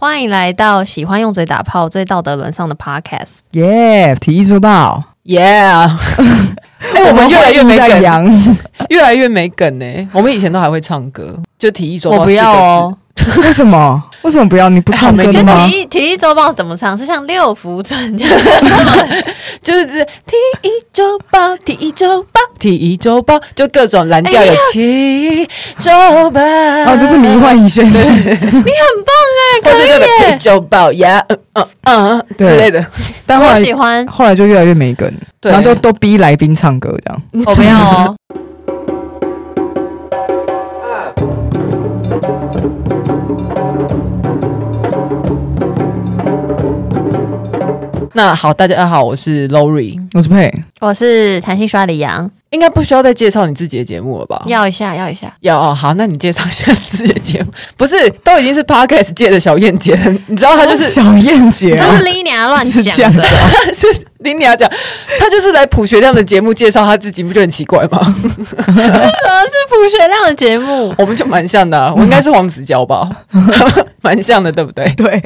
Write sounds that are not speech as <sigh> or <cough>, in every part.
欢迎来到喜欢用嘴打炮、最道德沦丧的 Podcast。耶！体育周报，耶！哎，我们 <laughs> 越来越没梗，越来越没梗呢。我们以前都还会唱歌，就体育周报。我不要哦。为什么？为什么不要？你不唱歌的吗？<laughs> 体体液周报怎么唱？是像六福村这样，<laughs> 就是体育周报，体育周报，体育周报，就各种蓝调有体育周报。哦，这是迷幻一炫，你很棒哎，可以耶！周报呀，嗯嗯嗯之类的。但我喜欢，后来就越来越没梗，然后就都逼来宾唱歌这样。我不要哦。<laughs> 那好，大家好，我是 Lori，我是佩，我是弹性刷的杨，应该不需要再介绍你自己的节目了吧？要一下，要一下，要哦。好，那你介绍一下自己的节目，<laughs> 不是都已经是 Podcast 界的小燕姐，你知道她就是小燕姐，就是 Lina 乱讲的，是 <laughs> Lina 讲，她就是来普学亮的节目介绍她自己，不就很奇怪吗？为什么是普学亮的节目？<laughs> 我们就蛮像的，我应该是黄子佼吧，蛮像的，对不对？对，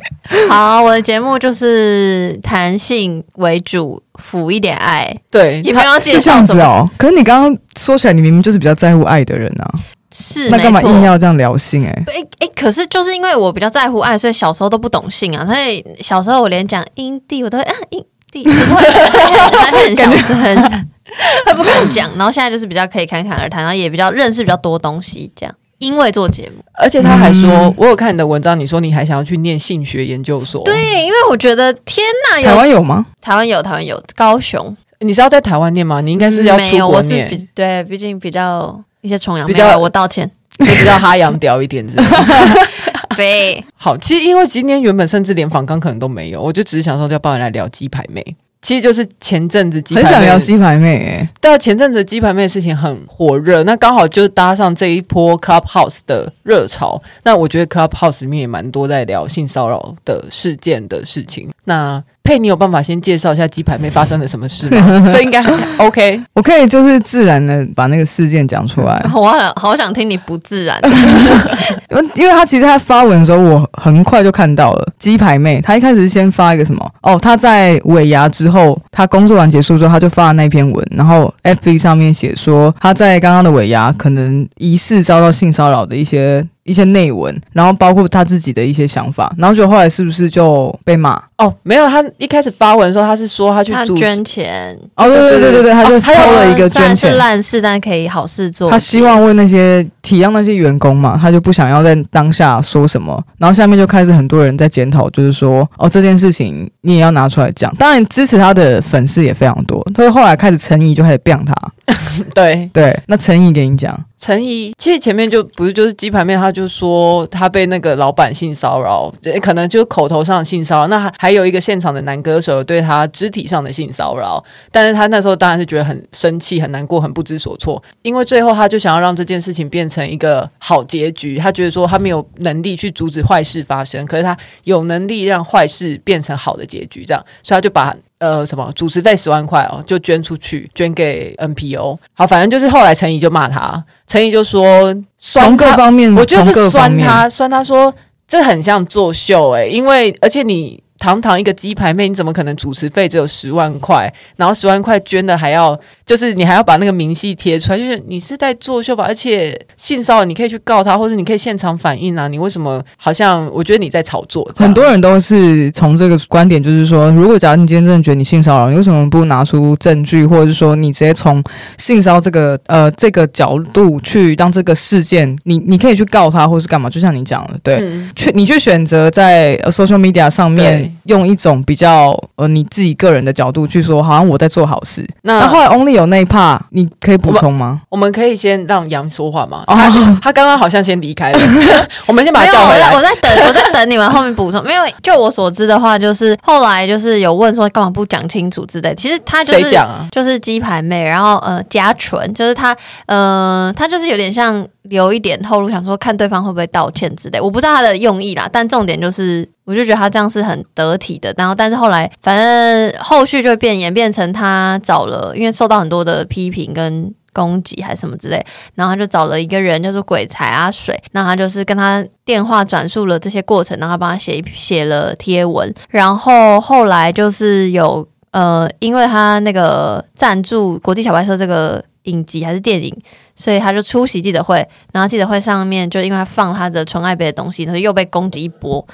好，我的节目就是谈性为主，辅一点爱。对，也不要介绍是这样子哦。可是你刚刚说起来，你明明就是比较在乎爱的人啊。是，那干嘛硬要这样聊性？哎，哎哎，可是就是因为我比较在乎爱，所以小时候都不懂性啊。所以小时候我连讲阴蒂我都会啊阴蒂，就是会很小声，他不敢讲。然后现在就是比较可以侃侃而谈，然后也比较认识比较多东西，这样。因为做节目，而且他还说，嗯、我有看你的文章，你说你还想要去念性学研究所。对，因为我觉得天哪，台湾有吗？台湾有，台湾有，高雄。你是要在台湾念吗？你应该是要出国念。嗯、没有，我是比对，毕竟比较一些崇洋，比较我道歉，就比较哈洋屌一点是不是。<laughs> 对，好，其实因为今天原本甚至连访刚可能都没有，我就只是想说，要帮人来聊鸡排妹。其实就是前阵子鸡排妹，很想聊鸡排妹哎，对啊，前阵子鸡排妹的事情很火热，那刚好就搭上这一波 Clubhouse 的热潮。那我觉得 Clubhouse 里面也蛮多在聊性骚扰的事件的事情。那佩，你有办法先介绍一下鸡排妹发生了什么事吗？<laughs> 这应该 OK，我可以就是自然的把那个事件讲出来。<laughs> 我好，好想听你不自然，<laughs> 因为他其实他发文的时候，我很快就看到了鸡排妹。他一开始是先发一个什么？哦，他在尾牙之后，他工作完结束之后，他就发了那篇文，然后 FB 上面写说他在刚刚的尾牙可能疑似遭到性骚扰的一些。一些内文，然后包括他自己的一些想法，然后就后来是不是就被骂？哦，没有，他一开始发文的时候，他是说他去他捐钱。哦，对对对对对，他就偷了一个捐钱，是烂事，但可以好事做。他希望为那些体谅那些员工嘛，他就不想要在当下说什么，然后下面就开始很多人在检讨，就是说哦，这件事情你也要拿出来讲。当然支持他的粉丝也非常多，所以后来开始陈怡就开始辩他。<laughs> 对对，那陈怡给你讲。陈怡其实前面就不是就是鸡排妹，他就说他被那个老板性骚扰，可能就是口头上性骚扰。那还还有一个现场的男歌手对他肢体上的性骚扰，但是他那时候当然是觉得很生气、很难过、很不知所措，因为最后他就想要让这件事情变成一个好结局。他觉得说他没有能力去阻止坏事发生，可是他有能力让坏事变成好的结局，这样，所以他就把。呃，什么主持费十万块哦，就捐出去，捐给 NPO。好，反正就是后来陈怡就骂他，陈怡就说酸各方面，我就是酸他，酸他说这很像作秀诶、欸，因为而且你。堂堂一个鸡排妹，你怎么可能主持费只有十万块？然后十万块捐的还要，就是你还要把那个明细贴出来，就是你是在作秀吧？而且性骚扰你可以去告他，或者你可以现场反映啊。你为什么好像我觉得你在炒作？很多人都是从这个观点，就是说，如果假如你今天真的觉得你性骚扰，你为什么不拿出证据，或者是说你直接从性骚扰这个呃这个角度去让这个事件，你你可以去告他，或是干嘛？就像你讲的，对，去、嗯、你去选择在 social media 上面。用一种比较呃你自己个人的角度去说，好像我在做好事。那，后来 Only 有那一 part，你可以补充吗我？我们可以先让杨说话吗？哦，他刚刚好像先离开了，<laughs> 我们先把他叫回来。我在等，我在等你们后面补充。没有，就我所知的话，就是后来就是有问说干嘛不讲清楚之类。其实他就是谁讲啊？就是鸡排妹，然后呃嘉纯，就是他呃他就是有点像留一点透露，想说看对方会不会道歉之类。我不知道他的用意啦，但重点就是。我就觉得他这样是很得体的，然后但是后来反正后续就变演变成他找了，因为受到很多的批评跟攻击还是什么之类，然后他就找了一个人，就是鬼才阿水，那他就是跟他电话转述了这些过程，然后帮他写写了贴文，然后后来就是有呃，因为他那个赞助国际小白车这个影集还是电影，所以他就出席记者会，然后记者会上面就因为他放他的纯爱杯的东西，他就又被攻击一波。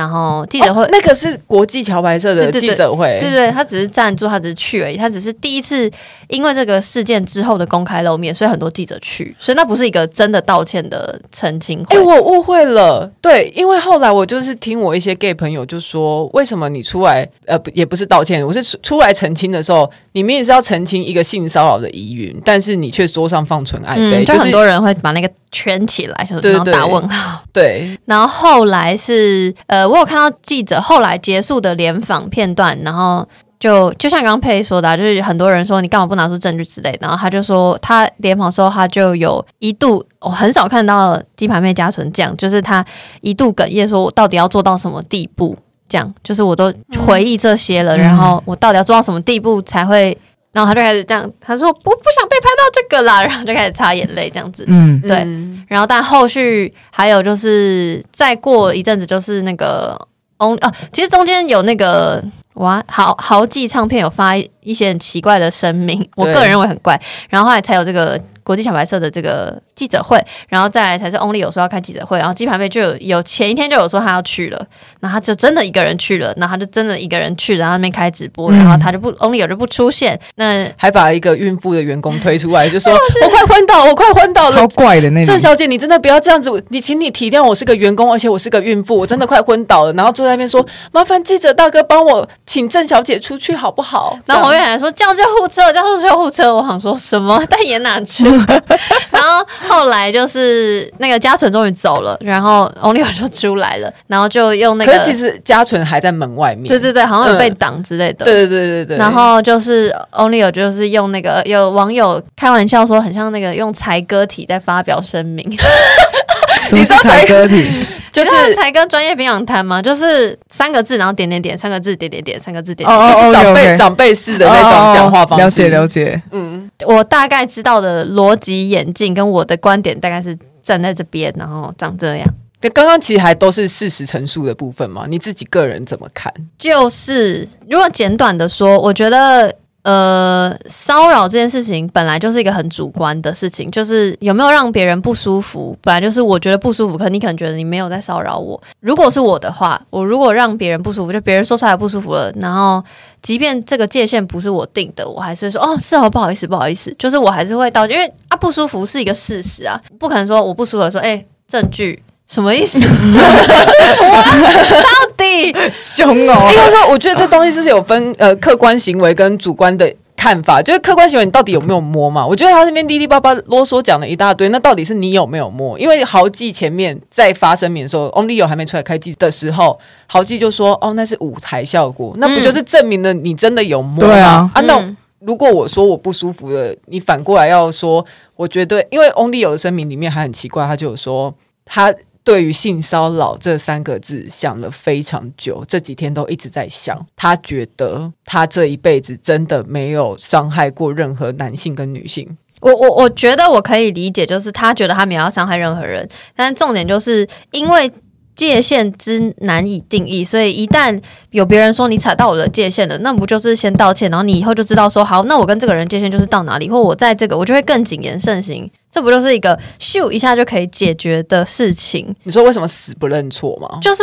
然后记者会、哦，那个是国际桥牌社的记者会，对对，他只是赞助，他只是去而已，他只是第一次因为这个事件之后的公开露面，所以很多记者去，所以那不是一个真的道歉的澄清会。哎，我误会了，对，因为后来我就是听我一些 gay 朋友就说，为什么你出来，呃，也不是道歉，我是出来澄清的时候，你明明是要澄清一个性骚扰的疑云，但是你却桌上放纯爱杯，嗯，就很多人会把那个。圈起来，然后打问号。对，然后后来是呃，我有看到记者后来结束的联访片段，然后就就像刚刚佩说的，就是很多人说你干嘛不拿出证据之类，然后他就说他联访的时候他就有一度，我很少看到鸡排妹加纯这样，就是他一度哽咽说，我到底要做到什么地步？这样就是我都回忆这些了，嗯、然后我到底要做到什么地步才会？然后他就开始这样，他说我不想被拍到这个啦，<laughs> 然后就开始擦眼泪这样子。嗯，对。然后但后续还有就是再过一阵子，就是那个哦哦，其实中间有那个哇豪豪记唱片有发一些很奇怪的声明，我个人认为很怪。然后后来才有这个国际小白社的这个。记者会，然后再来才是 Only 有说要开记者会，然后鸡排妹就有有前一天就有说他要去了，然后他就真的一个人去了，然后他就真的一个人去了，然后那边开直播，然后他就不 Only 有就不出现，那还把一个孕妇的员工推出来，就说 <laughs> 我快昏倒，我快昏倒了，超怪的那种。郑小姐，你真的不要这样子，你请你体谅我是个员工，而且我是个孕妇，我真的快昏倒了，<laughs> 然后坐在那边说麻烦记者大哥帮我请郑小姐出去好不好？然后旁边还说叫救护车，叫救护车，我想说什么？但也哪去？<laughs> 然后。<laughs> 后来就是那个嘉纯终于走了，然后 Only 就出来了，然后就用那个。可是其实嘉纯还在门外面。对对对，好像有被挡之类的。嗯、对对对对对。然后就是 Only 就是用那个有网友开玩笑说，很像那个用才歌体在发表声明。<laughs> 你知道才歌体？就是才跟专业营养谈吗？就是三个字，然后点点点，三个字点点点，三个字点就是长辈长辈式的那种讲话方式。了解了解，嗯，我大概知道的逻辑演进跟我的观点大概是站在这边，然后长这样。那刚刚其实还都是事实陈述的部分嘛？你自己个人怎么看？就是如果简短的说，我觉得。呃，骚扰这件事情本来就是一个很主观的事情，就是有没有让别人不舒服，本来就是我觉得不舒服，可你可能觉得你没有在骚扰我。如果是我的话，我如果让别人不舒服，就别人说出来不舒服了，然后即便这个界限不是我定的，我还是会说哦，是哦，不好意思，不好意思，就是我还是会道歉，因为啊不舒服是一个事实啊，不可能说我不舒服说哎证据。什么意思？到 <laughs> 底凶哦！应该说，我觉得这东西就是有分呃客观行为跟主观的看法。就是客观行为，你到底有没有摸嘛？我觉得他那边滴滴叭叭啰嗦讲了一大堆，那到底是你有没有摸？因为豪记前面在发声明的时候，Only 有还没出来开机的时候，豪记就说：“哦，那是舞台效果，那不就是证明了你真的有摸吗？”对啊，啊，那如果我说我不舒服了，你反过来要说，我觉得，因为 Only 有的声明里面还很奇怪，他就有说他。对于性骚扰这三个字想了非常久，这几天都一直在想。他觉得他这一辈子真的没有伤害过任何男性跟女性。我我我觉得我可以理解，就是他觉得他没有伤害任何人，但重点就是因为。界限之难以定义，所以一旦有别人说你踩到我的界限了，那不就是先道歉，然后你以后就知道说好，那我跟这个人界限就是到哪里，或我在这个我就会更谨言慎行，这不就是一个咻一下就可以解决的事情？你说为什么死不认错吗？就是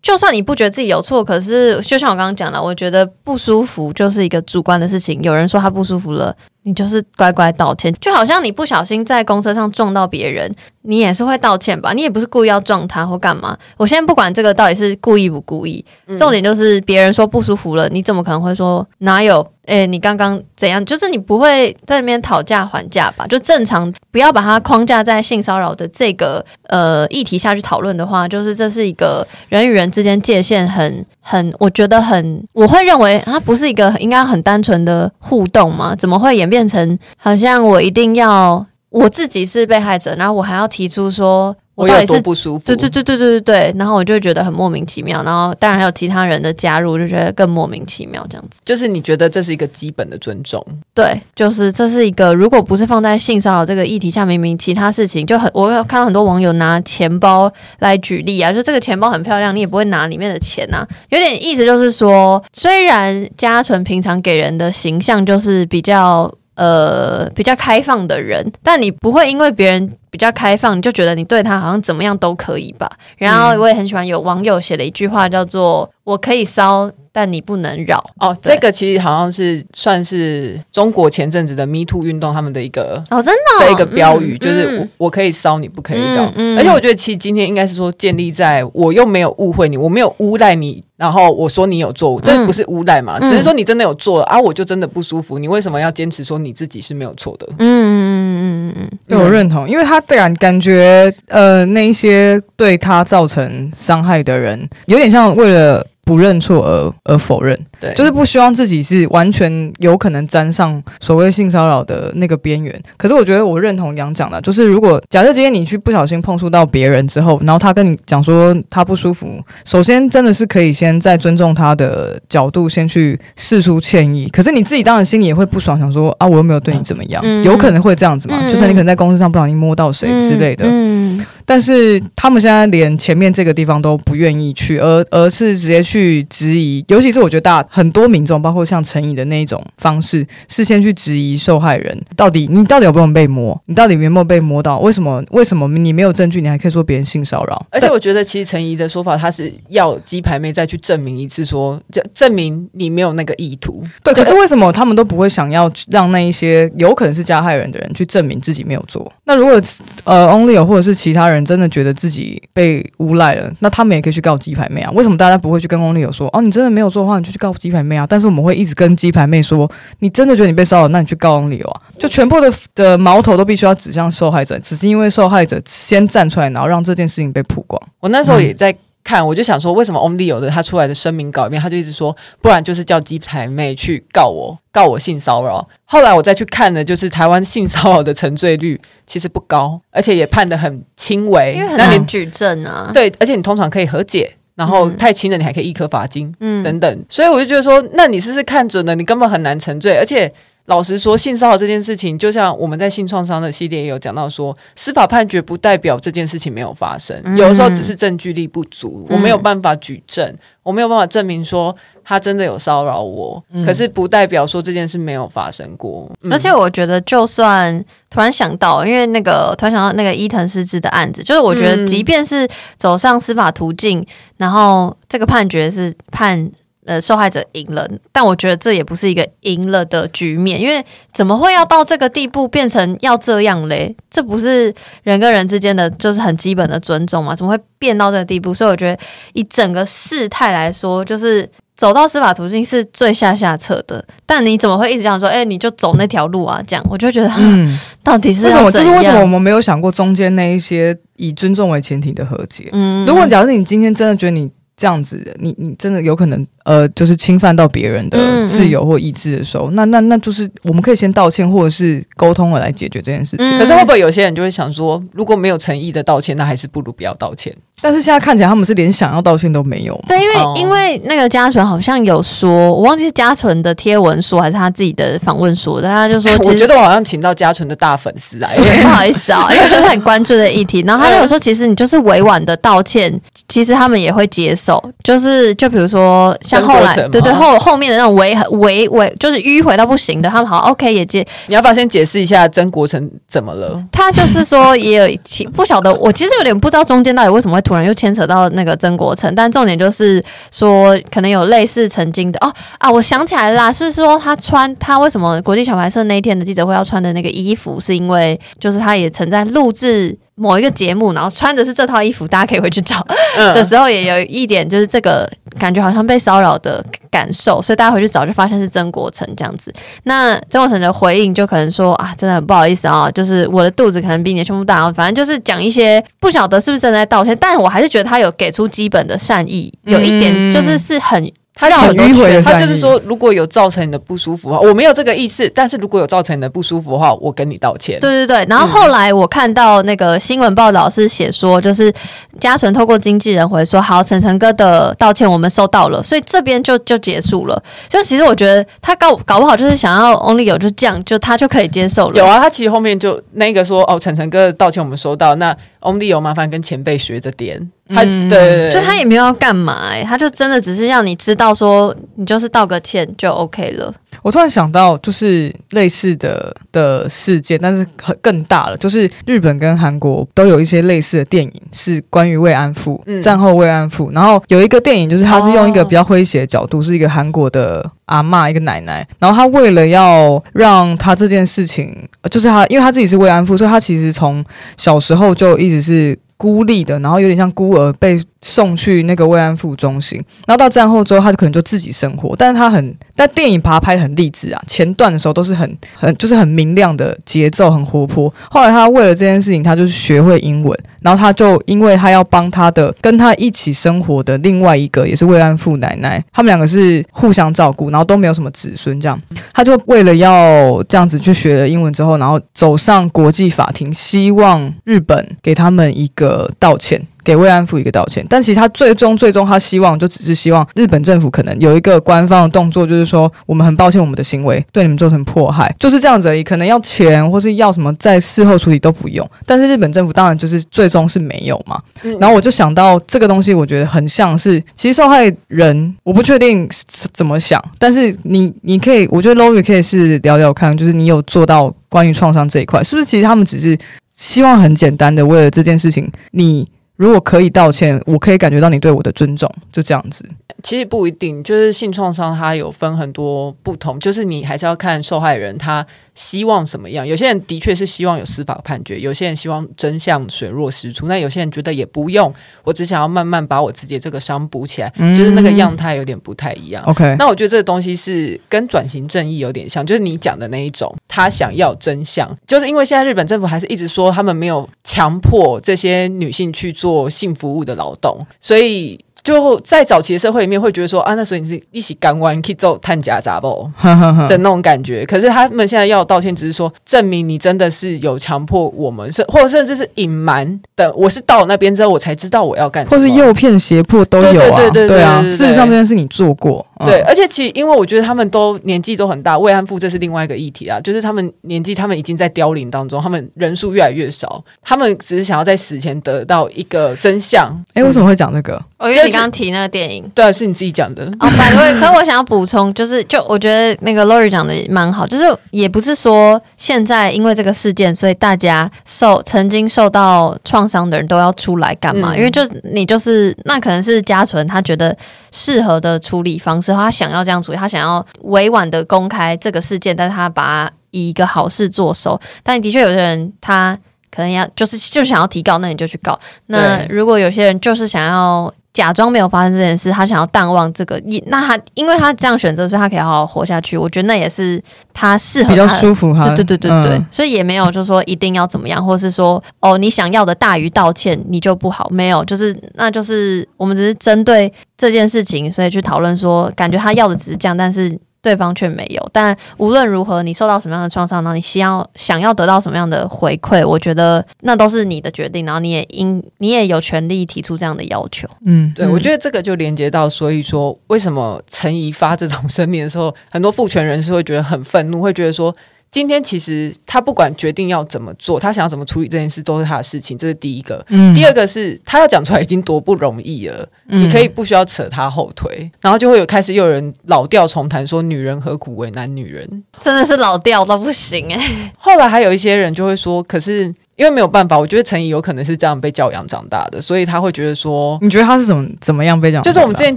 就算你不觉得自己有错，可是就像我刚刚讲的，我觉得不舒服就是一个主观的事情。有人说他不舒服了。你就是乖乖道歉，就好像你不小心在公车上撞到别人，你也是会道歉吧？你也不是故意要撞他或干嘛。我现在不管这个到底是故意不故意，重点就是别人说不舒服了，你怎么可能会说哪有？诶、欸，你刚刚怎样？就是你不会在那边讨价还价吧？就正常，不要把它框架在性骚扰的这个呃议题下去讨论的话，就是这是一个人与人之间界限很很，我觉得很，我会认为它不是一个应该很单纯的互动吗？怎么会演变成好像我一定要我自己是被害者，然后我还要提出说我到底是不舒服？对对对对对对对。然后我就觉得很莫名其妙。然后当然还有其他人的加入，就觉得更莫名其妙。这样子，就是你觉得这是一个基本的尊重？对，就是这是一个，如果不是放在性骚扰这个议题下，明明其他事情就很，我看到很多网友拿钱包来举例啊，就这个钱包很漂亮，你也不会拿里面的钱啊。有点意思就是说，虽然嘉纯平常给人的形象就是比较。呃，比较开放的人，但你不会因为别人比较开放，你就觉得你对他好像怎么样都可以吧？然后我也很喜欢有网友写的一句话，叫做“我可以骚”。但你不能扰哦，这个其实好像是算是中国前阵子的 Me Too 运动他们的一个哦，真的、哦、的一个标语，嗯、就是我我可以骚你不可以扰、嗯嗯，而且我觉得其实今天应该是说建立在我又没有误会你，我没有诬赖你，然后我说你有做，这不是诬赖嘛、嗯？只是说你真的有做啊，我就真的不舒服，你为什么要坚持说你自己是没有错的？嗯嗯嗯嗯嗯，对我认同，因为他感感觉呃那一些对他造成伤害的人，有点像为了。不认错而而否认，对，就是不希望自己是完全有可能沾上所谓性骚扰的那个边缘。可是我觉得我认同杨讲的，就是如果假设今天你去不小心碰触到别人之后，然后他跟你讲说他不舒服，首先真的是可以先在尊重他的角度先去试出歉意。可是你自己当然心里也会不爽，想说啊，我又没有对你怎么样，嗯、有可能会这样子嘛、嗯？就算你可能在公司上不小心摸到谁之类的。嗯嗯但是他们现在连前面这个地方都不愿意去，而而是直接去质疑，尤其是我觉得大很多民众，包括像陈怡的那一种方式，是先去质疑受害人，到底你到底有没有被摸，你到底有没有被摸到？为什么为什么你没有证据，你还可以说别人性骚扰？而且我觉得其实陈怡的说法，他是要鸡排妹再去证明一次说，说就证明你没有那个意图。对，可是为什么他们都不会想要让那一些有可能是加害人的人去证明自己没有做？那如果呃 Only 有或者是其他人。人真的觉得自己被诬赖了，那他们也可以去告鸡排妹啊？为什么大家不会去跟翁立友说？哦，你真的没有做的话，你就去告鸡排妹啊？但是我们会一直跟鸡排妹说，你真的觉得你被骚扰，那你去告翁立友啊？就全部的的矛头都必须要指向受害者，只是因为受害者先站出来，然后让这件事情被曝光。我那时候也在看，我就想说，为什么翁立友的他出来的声明稿里面，他就一直说，不然就是叫鸡排妹去告我，告我性骚扰。后来我再去看的，就是台湾性骚扰的沉罪率其实不高，而且也判得很轻微，因为很难举证啊。对，而且你通常可以和解，然后太轻的你还可以一颗罚金，嗯，等等。所以我就觉得说，那你试试看准了，你根本很难沉罪，而且。老实说，性骚扰这件事情，就像我们在性创伤的系列也有讲到说，司法判决不代表这件事情没有发生，嗯、有的时候只是证据力不足，嗯、我没有办法举证，我没有办法证明说他真的有骚扰我，嗯、可是不代表说这件事没有发生过。嗯、而且我觉得，就算突然想到，因为那个突然想到那个伊藤诗织的案子，就是我觉得，即便是走上司法途径，嗯、然后这个判决是判。呃，受害者赢了，但我觉得这也不是一个赢了的局面，因为怎么会要到这个地步变成要这样嘞？这不是人跟人之间的就是很基本的尊重嘛？怎么会变到这个地步？所以我觉得以整个事态来说，就是走到司法途径是最下下策的。但你怎么会一直这样说？哎，你就走那条路啊？这样我就觉得，嗯，<laughs> 到底是为什么？就是为什么我们没有想过中间那一些以尊重为前提的和解？嗯，如果假设你今天真的觉得你这样子，你你真的有可能。呃，就是侵犯到别人的自由或意志的时候，嗯嗯、那那那就是我们可以先道歉，或者是沟通了来解决这件事情。嗯、可是会不会有些人就会想说，如果没有诚意的道歉，那还是不如不要道歉。但是现在看起来他们是连想要道歉都没有。对，因为、哦、因为那个嘉纯好像有说，我忘记是嘉纯的贴文说还是他自己的访问说的，他就说，<laughs> 我觉得我好像请到嘉纯的大粉丝来，<laughs> 不好意思啊、哦，因为就是很关注的议题。然后他就有说，其实你就是委婉的道歉，其实他们也会接受。就是就比如说像后来，对对。后后面的那种违违违，就是迂回到不行的，他们好像 OK 也接。你要不要先解释一下曾国城怎么了？<laughs> 他就是说也有不晓得，我其实有点不知道中间到底为什么会突然又牵扯到那个曾国城，但重点就是说可能有类似曾经的哦啊，我想起来了啦，是说他穿他为什么国际小白社那一天的记者会要穿的那个衣服，是因为就是他也曾在录制。某一个节目，然后穿的是这套衣服，大家可以回去找的时候，也有一点就是这个感觉好像被骚扰的感受，所以大家回去找就发现是曾国成这样子。那曾国成的回应就可能说啊，真的很不好意思啊，就是我的肚子可能比你的胸部大，反正就是讲一些不晓得是不是正在道歉，但我还是觉得他有给出基本的善意，有一点就是是很。他让很迂回，他就是说，如果有造成你的不舒服的话，我没有这个意思。但是如果有造成你的不舒服的话，我跟你道歉。对对对。然后后来我看到那个新闻报道是写说，就是嘉纯透过经纪人回说，好，晨晨哥的道歉我们收到了，所以这边就就结束了。就其实我觉得他搞搞不好就是想要 Only 有就这样，就他就可以接受了。有啊，他其实后面就那个说，哦，晨晨哥的道歉我们收到，那 Only 有麻烦跟前辈学着点。他对，对，对，就他也没有要干嘛他就真的只是让你知道说，你就是道个歉就 OK 了。我突然想到，就是类似的的事件，但是很更大了。就是日本跟韩国都有一些类似的电影，是关于慰安妇、嗯、战后慰安妇。然后有一个电影，就是他是用一个比较诙谐的角度，是一个韩国的阿嬷，一个奶奶。然后他为了要让他这件事情，就是他，因为他自己是慰安妇，所以他其实从小时候就一直是。孤立的，然后有点像孤儿被送去那个慰安妇中心，然后到战后之后，他就可能就自己生活。但是他很，但电影把他拍得很励志啊，前段的时候都是很很就是很明亮的节奏，很活泼。后来他为了这件事情，他就是学会英文，然后他就因为他要帮他的跟他一起生活的另外一个也是慰安妇奶奶，他们两个是互相照顾，然后都没有什么子孙，这样他就为了要这样子去学了英文之后，然后走上国际法庭，希望日本给他们一个道歉。给慰安妇一个道歉，但其实他最终最终他希望就只是希望日本政府可能有一个官方的动作，就是说我们很抱歉我们的行为对你们造成迫害，就是这样子而已。可能要钱或是要什么在事后处理都不用，但是日本政府当然就是最终是没有嘛。然后我就想到这个东西，我觉得很像是其实受害人，我不确定怎么想，但是你你可以，我觉得 Lori 可以是聊聊看，就是你有做到关于创伤这一块，是不是其实他们只是希望很简单的为了这件事情你。如果可以道歉，我可以感觉到你对我的尊重，就这样子。其实不一定，就是性创伤它有分很多不同，就是你还是要看受害人他希望什么样。有些人的确是希望有司法判决，有些人希望真相水落石出，那有些人觉得也不用，我只想要慢慢把我自己的这个伤补起来，嗯、就是那个样态有点不太一样。OK，那我觉得这个东西是跟转型正义有点像，就是你讲的那一种，他想要真相，就是因为现在日本政府还是一直说他们没有强迫这些女性去做性服务的劳动，所以。就在早期的社会里面，会觉得说啊，那所以你是一起干完可以做探假杂报 <laughs> 的那种感觉。可是他们现在要道歉，只是说证明你真的是有强迫我们，是或者甚至是隐瞒的。我是到了那边之后，我才知道我要干什么，或是诱骗、胁迫都有啊。对对对对，对啊，事实上这件事你做过。对，而且其实因为我觉得他们都年纪都很大，慰安妇这是另外一个议题啊，就是他们年纪他们已经在凋零当中，他们人数越来越少，他们只是想要在死前得到一个真相。哎、欸，为什么会讲这个？我因为你刚刚提那个电影，对，是你自己讲的。哦，反对。可是我想要补充，就是就我觉得那个 Lori 讲的蛮好，就是也不是说现在因为这个事件，所以大家受曾经受到创伤的人都要出来干嘛？嗯、因为就你就是那可能是嘉纯他觉得适合的处理方式。他想要这样处理，他想要委婉的公开这个事件，但是他把它以一个好事做收。但的确，有些人他可能要就是就想要提告，那你就去告。那如果有些人就是想要。假装没有发生这件事，他想要淡忘这个，那他因为他这样选择，所以他可以好好活下去。我觉得那也是他适合他比较舒服哈。对对对对对，嗯、所以也没有就是说一定要怎么样，或是说哦，你想要的大于道歉，你就不好。没有，就是那就是我们只是针对这件事情，所以去讨论说，感觉他要的只是这样，但是。对方却没有，但无论如何，你受到什么样的创伤呢？你需要想要得到什么样的回馈？我觉得那都是你的决定，然后你也应你也有权利提出这样的要求。嗯，对，我觉得这个就连接到，所以说为什么陈怡发这种声明的时候，很多父权人士会觉得很愤怒，会觉得说。今天其实他不管决定要怎么做，他想要怎么处理这件事都是他的事情，这是第一个。嗯，第二个是他要讲出来已经多不容易了，嗯，你可以不需要扯他后腿，然后就会有开始又有人老调重弹说女人何苦为难女人，真的是老调到不行哎，欸。后来还有一些人就会说，可是。因为没有办法，我觉得陈怡有可能是这样被教养长大的，所以他会觉得说，你觉得他是怎么怎么样被教养？就是我们之前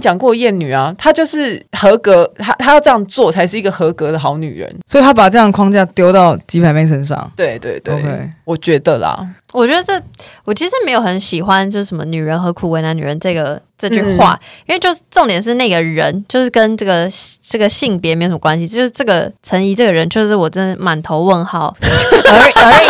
讲过厌女啊，她就是合格，她她要这样做才是一个合格的好女人，所以她把这样的框架丢到鸡排妹身上。对对对，Okay. 我觉得啦，我觉得这我其实没有很喜欢，就是什么女人何苦为难女人这个。这句话，嗯、因为就是重点是那个人，就是跟这个这个性别没有什么关系，就是这个陈怡这个人，就是我真的满头问号 <laughs> 而而已。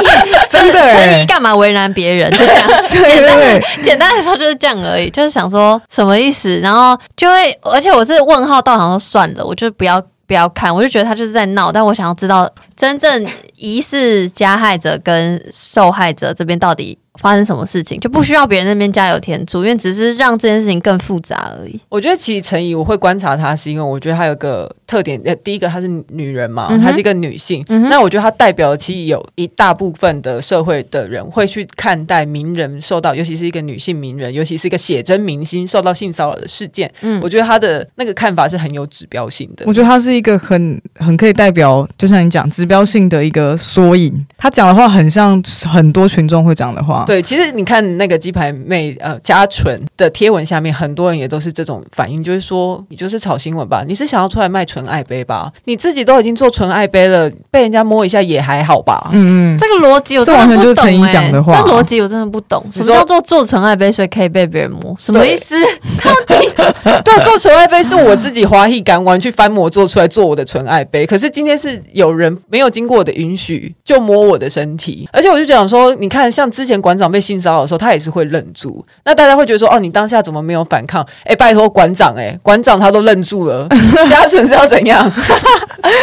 真的，所以干嘛为难别人？<laughs> 就这样，对对对，简单来说就是这样而已。就是想说什么意思，然后就会，而且我是问号到，好像算了，我就不要不要看，我就觉得他就是在闹，但我想要知道真正疑似加害者跟受害者这边到底。发生什么事情就不需要别人那边加油添醋，因为只是让这件事情更复杂而已。我觉得其实陈怡我会观察她，是因为我觉得她有个特点，呃，第一个她是女人嘛，她、嗯、是一个女性。嗯、那我觉得她代表其实有一大部分的社会的人会去看待名人受到，尤其是一个女性名人，尤其是一个写真明星受到性骚扰的事件。嗯，我觉得她的那个看法是很有指标性的。我觉得她是一个很很可以代表，就像你讲指标性的一个缩影。他讲的话很像很多群众会讲的话。对，其实你看。那个鸡排妹呃，嘉纯的贴文下面，很多人也都是这种反应，就是说你就是炒新闻吧，你是想要出来卖纯爱杯吧？你自己都已经做纯爱杯了，被人家摸一下也还好吧？嗯嗯，这个逻辑我真的不懂哎、欸，这逻辑我真的不懂。什么叫做做纯爱杯，所以可以被别人摸？什么意思？到底 <laughs> 对，做纯爱杯是我自己花一干完去翻模做出来做我的纯爱杯，可是今天是有人没有经过我的允许就摸我的身体，而且我就讲说，你看像之前馆长被性骚扰的时候，他也是会愣住，那大家会觉得说，哦，你当下怎么没有反抗？哎，拜托馆长，哎，馆长他都愣住了，<laughs> 嘉纯是要怎样？<laughs>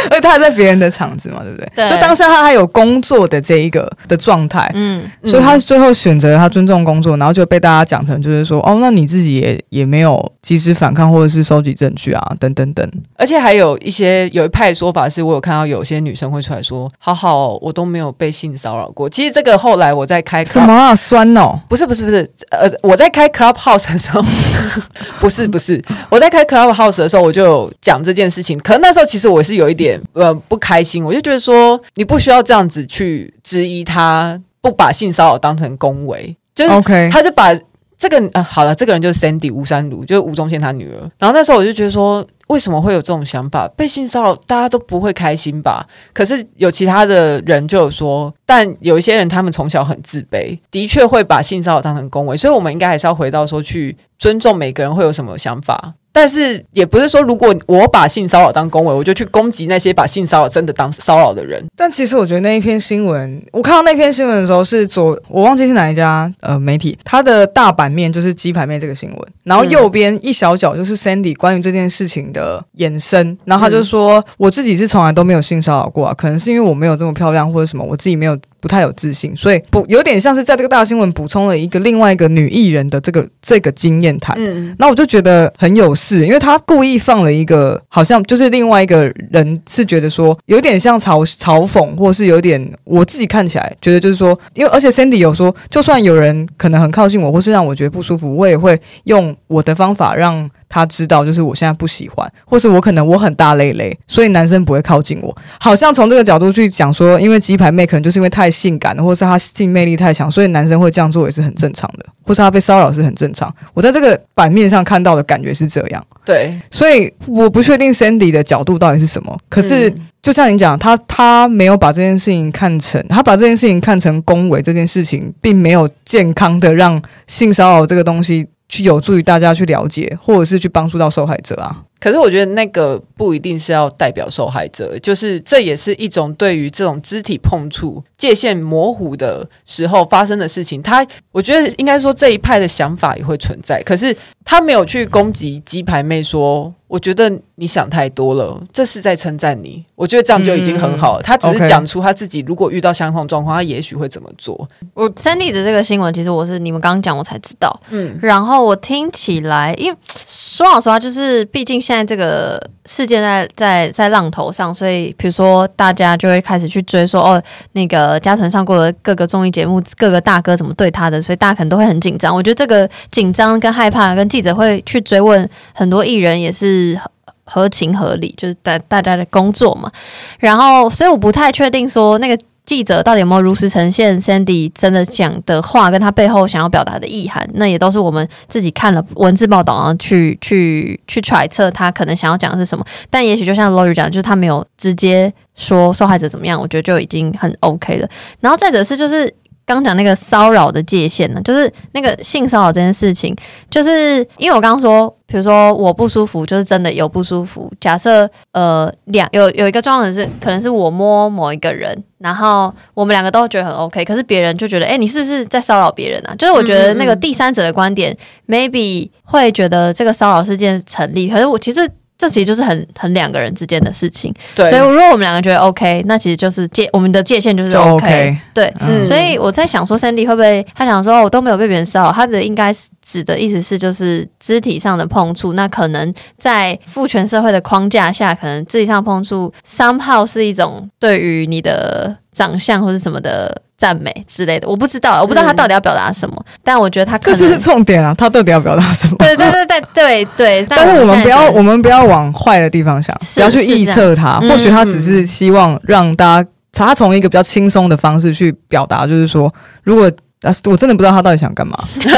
因为他还在别人的场子嘛，对不对？对。就当下他还有工作的这一个的状态，嗯，所以他最后选择他尊重工作，然后就被大家讲成就是说，哦，那你自己也也没有及时反抗或者是收集证据啊，等等等。而且还有一些有一派说法是，我有看到有些女生会出来说，好好，我都没有被性骚扰过。其实这个后来我在开什么啊？酸哦，不是不是不是，呃，我在开 Clubhouse 的时候，<laughs> 不是不是，我在开 Clubhouse 的时候我就有讲这件事情，可能那时候其实我是有一点呃不开心，我就觉得说你不需要这样子去质疑他，不把性骚扰当成恭维，就是 OK，他就把这个呃好了，这个人就是 Sandy 吴珊如，就是吴宗宪他女儿，然后那时候我就觉得说。为什么会有这种想法？被性骚扰，大家都不会开心吧？可是有其他的人就有说，但有一些人他们从小很自卑，的确会把性骚扰当成恭维，所以我们应该还是要回到说，去尊重每个人会有什么想法。但是也不是说，如果我把性骚扰当恭维，我就去攻击那些把性骚扰真的当骚扰的人。但其实我觉得那一篇新闻，我看到那篇新闻的时候是左，我忘记是哪一家呃媒体，它的大版面就是鸡排妹这个新闻，然后右边一小角就是 Sandy 关于这件事情的延伸，然后他就说、嗯、我自己是从来都没有性骚扰过啊，可能是因为我没有这么漂亮或者什么，我自己没有。不太有自信，所以不有点像是在这个大新闻补充了一个另外一个女艺人的这个这个经验谈。嗯，那我就觉得很有是，因为他故意放了一个，好像就是另外一个人是觉得说有点像嘲嘲讽，或是有点我自己看起来觉得就是说，因为而且 Sandy 有说，就算有人可能很靠近我，或是让我觉得不舒服，我也会用我的方法让。他知道，就是我现在不喜欢，或是我可能我很大累累，所以男生不会靠近我。好像从这个角度去讲说，因为鸡排妹可能就是因为太性感，或是她性魅力太强，所以男生会这样做也是很正常的，或是她被骚扰是很正常。我在这个版面上看到的感觉是这样。对，所以我不确定 Sandy 的角度到底是什么。可是就像你讲，他他没有把这件事情看成，他把这件事情看成恭维，这件事情并没有健康的让性骚扰这个东西。去有助于大家去了解，或者是去帮助到受害者啊。可是我觉得那个不一定是要代表受害者，就是这也是一种对于这种肢体碰触界限模糊的时候发生的事情。他我觉得应该说这一派的想法也会存在，可是他没有去攻击鸡排妹说。我觉得你想太多了，这是在称赞你。我觉得这样就已经很好了。嗯、他只是讲出他自己如果遇到相同状况，他也许会怎么做。我 Sandy 的这个新闻，其实我是你们刚刚讲我才知道。嗯，然后我听起来，因为说老实话，就是毕竟现在这个事件在在在浪头上，所以比如说大家就会开始去追说，哦，那个嘉纯上过的各个综艺节目，各个大哥怎么对他的，所以大家可能都会很紧张。我觉得这个紧张跟害怕，跟记者会去追问很多艺人也是。是合情合理，就是大大家的工作嘛。然后，所以我不太确定说那个记者到底有没有如实呈现 Sandy 真的讲的话，跟他背后想要表达的意涵。那也都是我们自己看了文字报道，然后去去去揣测他可能想要讲的是什么。但也许就像 Lori 讲，就是他没有直接说受害者怎么样，我觉得就已经很 OK 了。然后再者是就是。刚讲那个骚扰的界限呢，就是那个性骚扰这件事情，就是因为我刚刚说，比如说我不舒服，就是真的有不舒服。假设呃两有有一个状况是，可能是我摸某一个人，然后我们两个都觉得很 OK，可是别人就觉得，哎，你是不是在骚扰别人啊？就是我觉得那个第三者的观点嗯嗯嗯，maybe 会觉得这个骚扰事件成立，可是我其实。这其实就是很很两个人之间的事情，对。所以如果我们两个觉得 OK，那其实就是界我们的界限就是 OK，, OK 对、嗯。所以我在想说，Sandy 会不会他想说我都没有被别人骚扰，他的应该是指的意思是就是肢体上的碰触，那可能在父权社会的框架下，可能肢体上碰触 somehow 是一种对于你的长相或者什么的。赞美之类的，我不知道，我不知道他到底要表达什么，嗯，但我觉得他可能这就是重点啊，他到底要表达什么？对对对对对对。但是我们不要，我们不要往坏的地方想，不要去臆测他，或许他只是希望让大家他从一个比较轻松的方式去表达，就是说，如果。啊我真的不知道他到底想干嘛。对，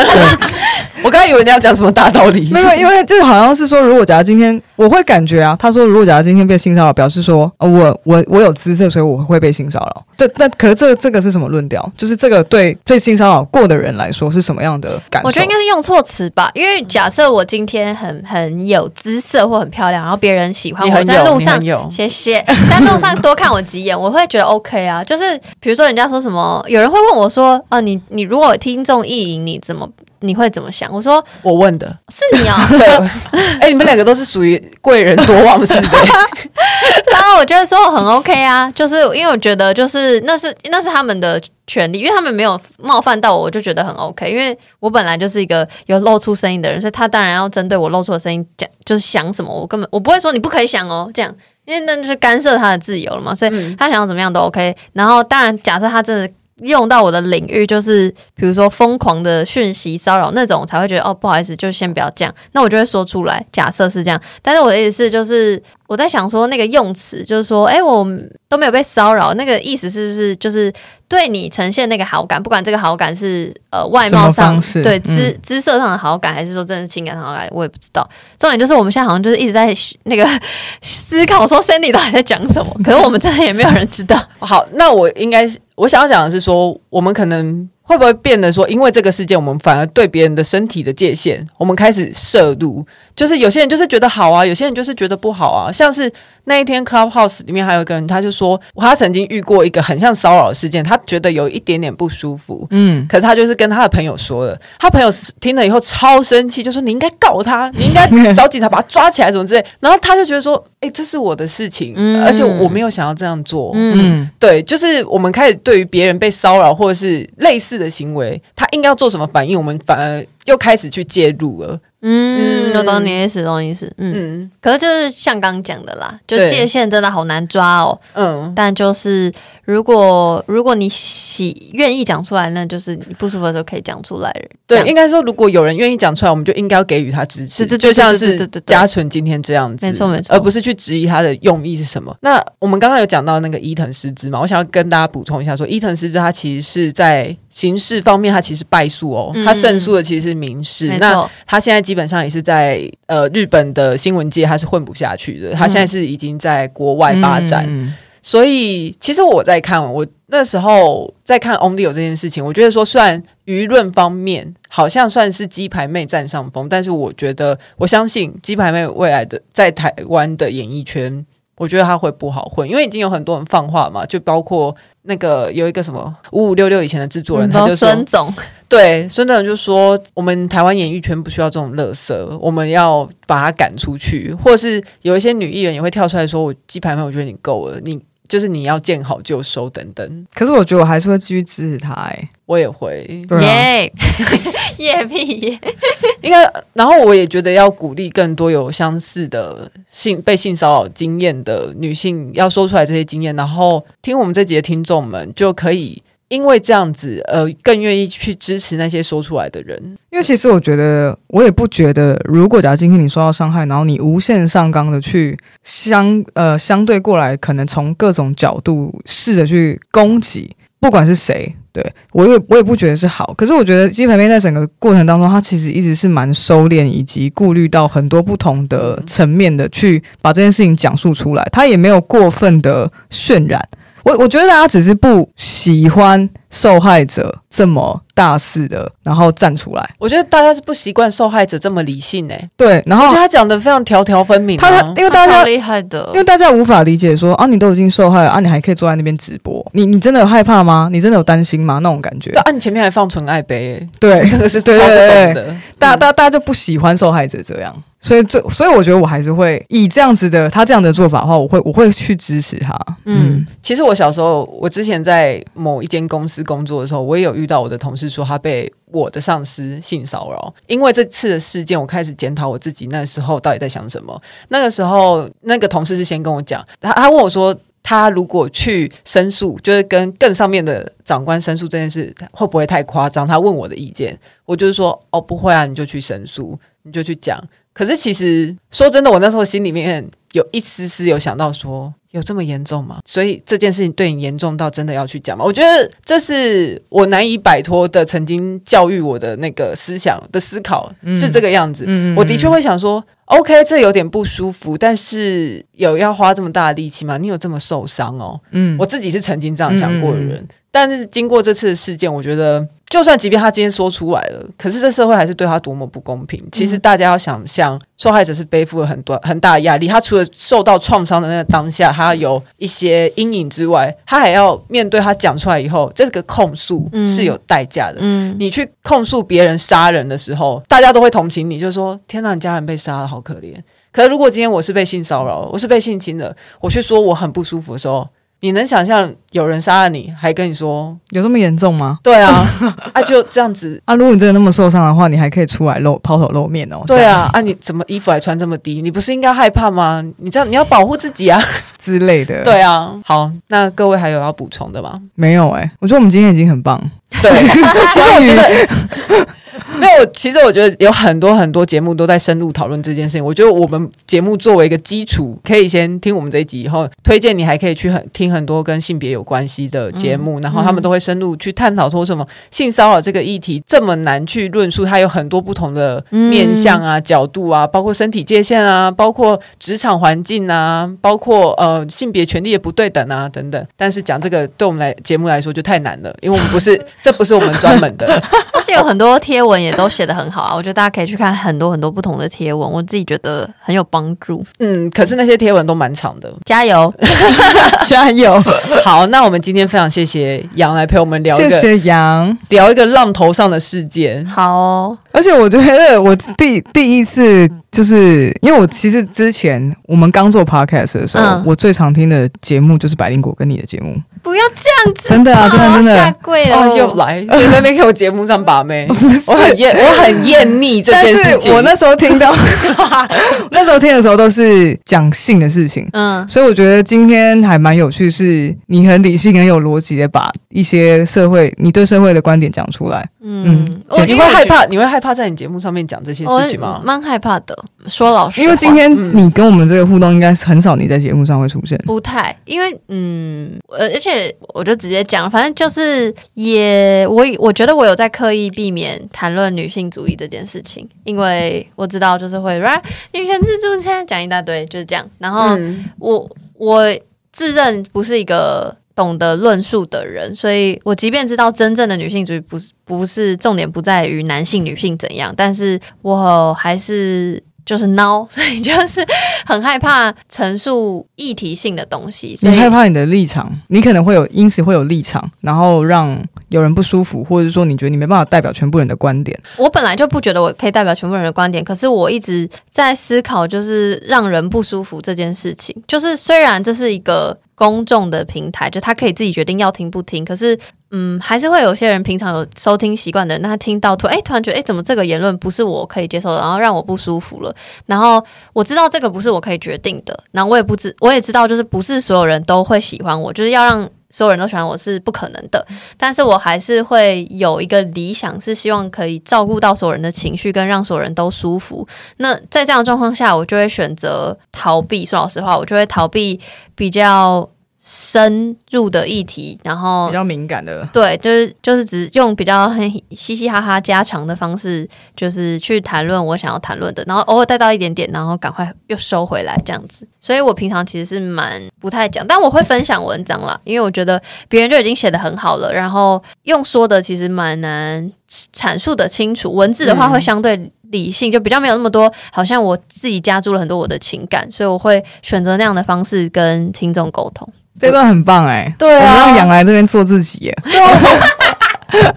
<laughs> 我刚才以为你要讲什么大道理。没有，因为就好像是说，如果假如今天我会感觉啊，他说如果假如今天被性骚扰，表示说，呃、我我我有姿色，所以我会被性骚扰。这那可是这这个是什么论调？就是这个对对性骚扰过的人来说是什么样的感受？我觉得应该是用错词吧。因为假设我今天很很有姿色或很漂亮，然后别人喜欢我在路上，谢谢，在路上多看我几眼，我会觉得 OK 啊。就是比如说人家说什么，有人会问我说，哦、啊，你。你如果听众意淫，你怎么你会怎么想？我说我问的是你哦，<laughs> 对，<laughs> 哎、欸，你们两个都是属于贵人多忘事的，<laughs> 然后我觉得说我很 OK 啊，就是因为我觉得就是那是那是他们的权利，因为他们没有冒犯到我，我就觉得很 OK，因为我本来就是一个有露出声音的人，所以他当然要针对我露出的声音讲，就是想什么，我根本我不会说你不可以想哦，这样，因为那就是干涉他的自由了嘛，所以他想要怎么样都 OK。然后当然假设他真的。用到我的领域，就是比如说疯狂的讯息骚扰那种，才会觉得哦，不好意思，就先不要这样。那我就会说出来，假设是这样。但是我的意思是，就是我在想说那个用词，就是说，哎，我都没有被骚扰，那个意思是不是就是对你呈现那个好感？不管这个好感是呃外貌上，对姿姿色上的好感，还是说真的是情感上的好感，我也不知道。<laughs> 重点就是我们现在好像就是一直在那个思考说，Sandy 到底在讲什么？可是我们真的也没有人知道。<laughs> 好，那我应该是。我想要讲的是说，我们可能会不会变得说，因为这个事件，我们反而对别人的身体的界限，我们开始涉入。就是有些人就是觉得好啊，有些人就是觉得不好啊。像是那一天 Clubhouse 里面还有一个人，他就说他曾经遇过一个很像骚扰的事件，他觉得有一点点不舒服。嗯，可是他就是跟他的朋友说了，他朋友听了以后超生气，就说你应该告他，<laughs> 你应该找警察把他抓起来，什么之类。然后他就觉得说，哎、欸，这是我的事情，嗯、而且我没有想要这样做。嗯，对，就是我们开始对于别人被骚扰或者是类似的行为，他应该要做什么反应，我们反而又开始去介入了。嗯，我懂你的意思，懂你意思。嗯，嗯，可是就是像刚讲的啦，就界限真的好难抓哦。嗯，但就是。如果如果你喜愿意讲出来，那就是你不舒服的时候可以讲出来。对，应该说，如果有人愿意讲出来，我们就应该要给予他支持。就就像是嘉纯今天这样子，没错没错，而不是去质疑他的用意是什么。那我们刚刚有讲到那个伊藤诗织嘛，我想要跟大家补充一下说，说伊藤诗织他其实是在刑事方面，他其实败诉哦，他胜诉的其实是民事。嗯、那他现在基本上也是在呃日本的新闻界，他是混不下去的。他现在是已经在国外发展。嗯所以，其实我在看，我那时候在看 Only 有这件事情，我觉得说，虽然舆论方面好像算是鸡排妹占上风，但是我觉得，我相信鸡排妹未来的在台湾的演艺圈，我觉得他会不好混，因为已经有很多人放话嘛，就包括那个有一个什么五五六六以前的制作人，他就说孙总，对，孙总就说，我们台湾演艺圈不需要这种垃圾，我们要把他赶出去，或是有一些女艺人也会跳出来说，我鸡排妹，我觉得你够了，你。就是你要见好就收等等，可是我觉得我还是会继续支持他我也会。耶。<laughs> 耶屁耶，应该，然后我也觉得要鼓励更多有相似的性被性骚扰经验的女性，要说出来这些经验，然后听我们这集的听众们就可以。因为这样子，呃，更愿意去支持那些说出来的人。因为其实我觉得，我也不觉得，如果假如今天你受到伤害，然后你无限上纲的去相呃相对过来，可能从各种角度试着去攻击，不管是谁，对，我也我也不觉得是好。可是我觉得鸡排妹在整个过程当中，她其实一直是蛮收敛，以及顾虑到很多不同的层面的去把这件事情讲述出来，她也没有过分的渲染。我我觉得大家只是不喜欢受害者这么大肆的，然后站出来。我觉得大家是不习惯受害者这么理性诶、欸。对，然后我觉得他讲的非常条条分明、啊。他因为大家厉害的，因为大家无法理解说啊，你都已经受害了啊，你还可以坐在那边直播，你你真的有害怕吗？你真的有担心吗？那种感觉。对啊，你前面还放纯爱杯、欸，对，这个是超不懂的。对对对对大家大家大家就不喜欢受害者这样。所以，最所以我觉得我还是会以这样子的他这样的做法的话，我会我会去支持他。嗯，其实我小时候，我之前在某一间公司工作的时候，我也有遇到我的同事说他被我的上司性骚扰。因为这次的事件，我开始检讨我自己那时候到底在想什么。那个时候，那个同事是先跟我讲，他他问我说，他如果去申诉，就是跟更上面的长官申诉这件事，会不会太夸张？他问我的意见，我就是说，哦，不会啊，你就去申诉，你就去讲。可是其实说真的，我那时候心里面有一丝丝有想到说，有这么严重吗？所以这件事情对你严重到真的要去讲吗？我觉得这是我难以摆脱的，曾经教育我的那个思想的思考是这个样子。嗯，我的确会想说，OK，这有点不舒服，但是有要花这么大的力气吗？你有这么受伤哦？嗯，我自己是曾经这样想过的人，但是经过这次的事件，我觉得。就算即便他今天说出来了，可是这社会还是对他多么不公平。其实大家要想象，受害者是背负了很多很大的压力。他除了受到创伤的那个当下，他有一些阴影之外，他还要面对他讲出来以后，这个控诉是有代价的。嗯，你去控诉别人杀人的时候，大家都会同情你，就说：“天哪，你家人被杀了，好可怜。”可是如果今天我是被性骚扰，我是被性侵的，我去说我很不舒服的时候。你能想象有人杀了你，还跟你说有这么严重吗？对啊，<laughs> 啊就这样子啊。如果你真的那么受伤的话，你还可以出来露抛头露面哦。对啊，啊你怎么衣服还穿这么低？你不是应该害怕吗？你这样你要保护自己啊 <laughs> 之类的。对啊，好，那各位还有要补充的吗？没有哎、欸，我觉得我们今天已经很棒。对，<laughs> 其实我觉得。<laughs> 没有，其实我觉得有很多很多节目都在深入讨论这件事情。我觉得我们节目作为一个基础，可以先听我们这一集，以后推荐你还可以去很听很多跟性别有关系的节目，嗯、然后他们都会深入去探讨说什么性骚扰这个议题这么难去论述，它有很多不同的面向啊、角度啊，包括身体界限啊，包括职场环境啊，包括呃性别权利的不对等啊等等。但是讲这个对我们来节目来说就太难了，因为我们不是这不是我们专门的，<laughs> 而且有很多贴文也都写的很好啊，<laughs> 我觉得大家可以去看很多很多不同的贴文，我自己觉得很有帮助。嗯，可是那些贴文都蛮长的，加油，<laughs> 加油！好，那我们今天非常谢谢杨来陪我们聊一个，谢谢杨聊一个浪头上的世界。好哦，而且我觉得我第第一次就是因为我其实之前我们刚做 podcast 的时候，嗯、我最常听的节目就是百灵果跟你的节目。不要这样子，真的啊，真的真的下跪了，哦，又来在那边给我节目上把妹，<laughs> 我很厌，我很厌腻这件事情。我那时候听到，<laughs> 那时候听的时候都是讲性的事情，嗯，所以我觉得今天还蛮有趣，是你很理性、很有逻辑的把一些社会，你对社会的观点讲出来。嗯，你会害怕？你会害怕在你节目上面讲这些事情吗？蛮害怕的，说老实话，因为今天你跟我们这个互动，应该是很少你在节目上会出现。不太，因为嗯，而而且。我就直接讲，反正就是也我我觉得我有在刻意避免谈论女性主义这件事情，因为我知道就是会女权自助餐讲一大堆就是这样。然后我我自认不是一个懂得论述的人，所以我即便知道真正的女性主义不是不是重点不在于男性女性怎样，但是我还是。就是孬，<laughs> 所以就是很害怕陈述议题性的东西。你害怕你的立场，你可能会有因此会有立场，然后让有人不舒服，或者说你觉得你没办法代表全部人的观点。我本来就不觉得我可以代表全部人的观点，可是我一直在思考，就是让人不舒服这件事情。就是虽然这是一个。公众的平台，就他可以自己决定要听不听。可是，嗯，还是会有些人平常有收听习惯的，那他听到突然，哎，突然觉得，哎，怎么这个言论不是我可以接受的，然后让我不舒服了。然后我知道这个不是我可以决定的，然后我也不知，我也知道，就是不是所有人都会喜欢我，就是要让。所有人都喜欢我是不可能的，但是我还是会有一个理想，是希望可以照顾到所有人的情绪，跟让所有人都舒服。那在这样的状况下，我就会选择逃避。说老实话，我就会逃避比较深入的议题，然后比较敏感的，对，就是就是只用比较很嘻嘻哈哈家常的方式，就是去谈论我想要谈论的，然后偶尔带到一点点，然后赶快又收回来这样子。所以我平常其实是蛮不太讲，但我会分享文章啦，因为我觉得别人就已经写的很好了，然后用说的其实蛮难阐述的清楚，文字的话会相对理性，就比较没有那么多，好像我自己加注了很多我的情感，所以我会选择那样的方式跟听众沟通。这段很棒哎、欸，对啊，我们让养来这边做自己耶。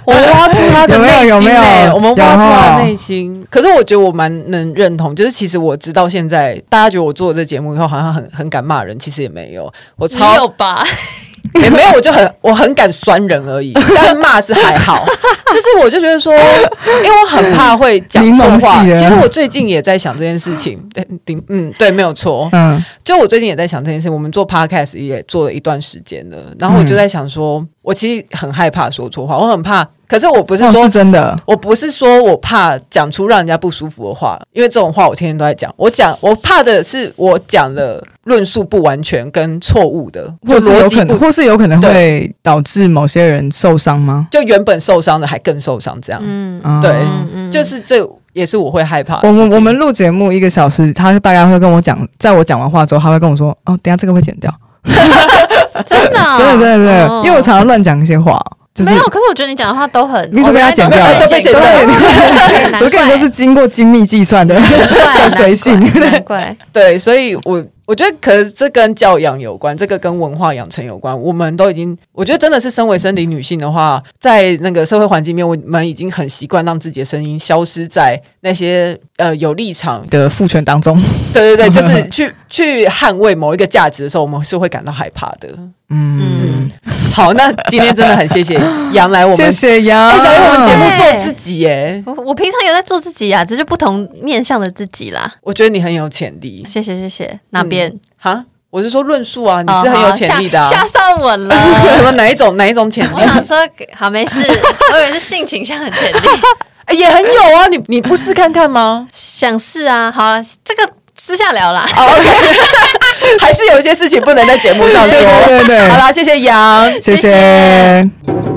我挖出他的内心、欸，有没有？有没有？我们挖出他的内心。可是我觉得我蛮能认同，就是其实我直到现在，大家觉得我做了这节目以后，好像很很敢骂人，其实也没有。我超有吧？<laughs> 也没有，我就很我很敢酸人而已，但是骂是还好。<laughs> 就是我就觉得说，因为我很怕会讲 <laughs> 错话。其实我最近也在想这件事情。<laughs> 对，顶嗯，对，没有错。嗯，就我最近也在想这件事。我们做 podcast 也做了一段时间了，然后我就在想说，我其实很害怕说错话，我很怕。可是我不是说、真的，我不是说我怕讲出让人家不舒服的话，因为这种话我天天都在讲。我讲，我怕的是我讲了论述不完全跟错误的，或是有可能，或是有可能会导致某些人受伤吗？就原本受伤的还更受伤，这样。嗯，对，嗯、就是这也是我会害怕的。我们我们录节目一个小时，他大概会跟我讲，在我讲完话之后，他会跟我说：“哦，等下这个会剪掉。<laughs> ”真的、哦，<laughs> 真的，真的，真的，因为我常常乱讲一些话。没有，可是我觉得你讲的话都很，你都被他剪掉了，都被剪掉了。<laughs> 我跟你说是经过精密计算的，很随性。难怪，对，所以我我觉得，可是这跟教养有关，这个跟文化养成有关。我们都已经，我觉得真的是身为生理女性的话，在那个社会环境面，我们已经很习惯让自己的声音消失在那些呃有立场的父权当中。对对对，就是去去捍卫某一个价值的时候，我们是会感到害怕的。嗯。嗯好，那今天真的很谢谢 <laughs> 杨来我们，谢谢羊来、欸、我们节目做自己耶。我我平常有在做自己呀、啊，只是不同面向的自己啦。我觉得你很有潜力，谢谢谢谢。哪边？哈、嗯，我是说论述啊，你是很有潜力的、啊。吓上我了，<laughs> 什么哪一种哪一种潜力？我想说，好没事，<laughs> 我以为是性倾向的潜力，也很有啊。你你不试看看吗？想试啊。好了，这个。私下聊啦，OK，还是有一些事情不能在节目上说。对对对，好啦，谢谢杨，谢谢。谢谢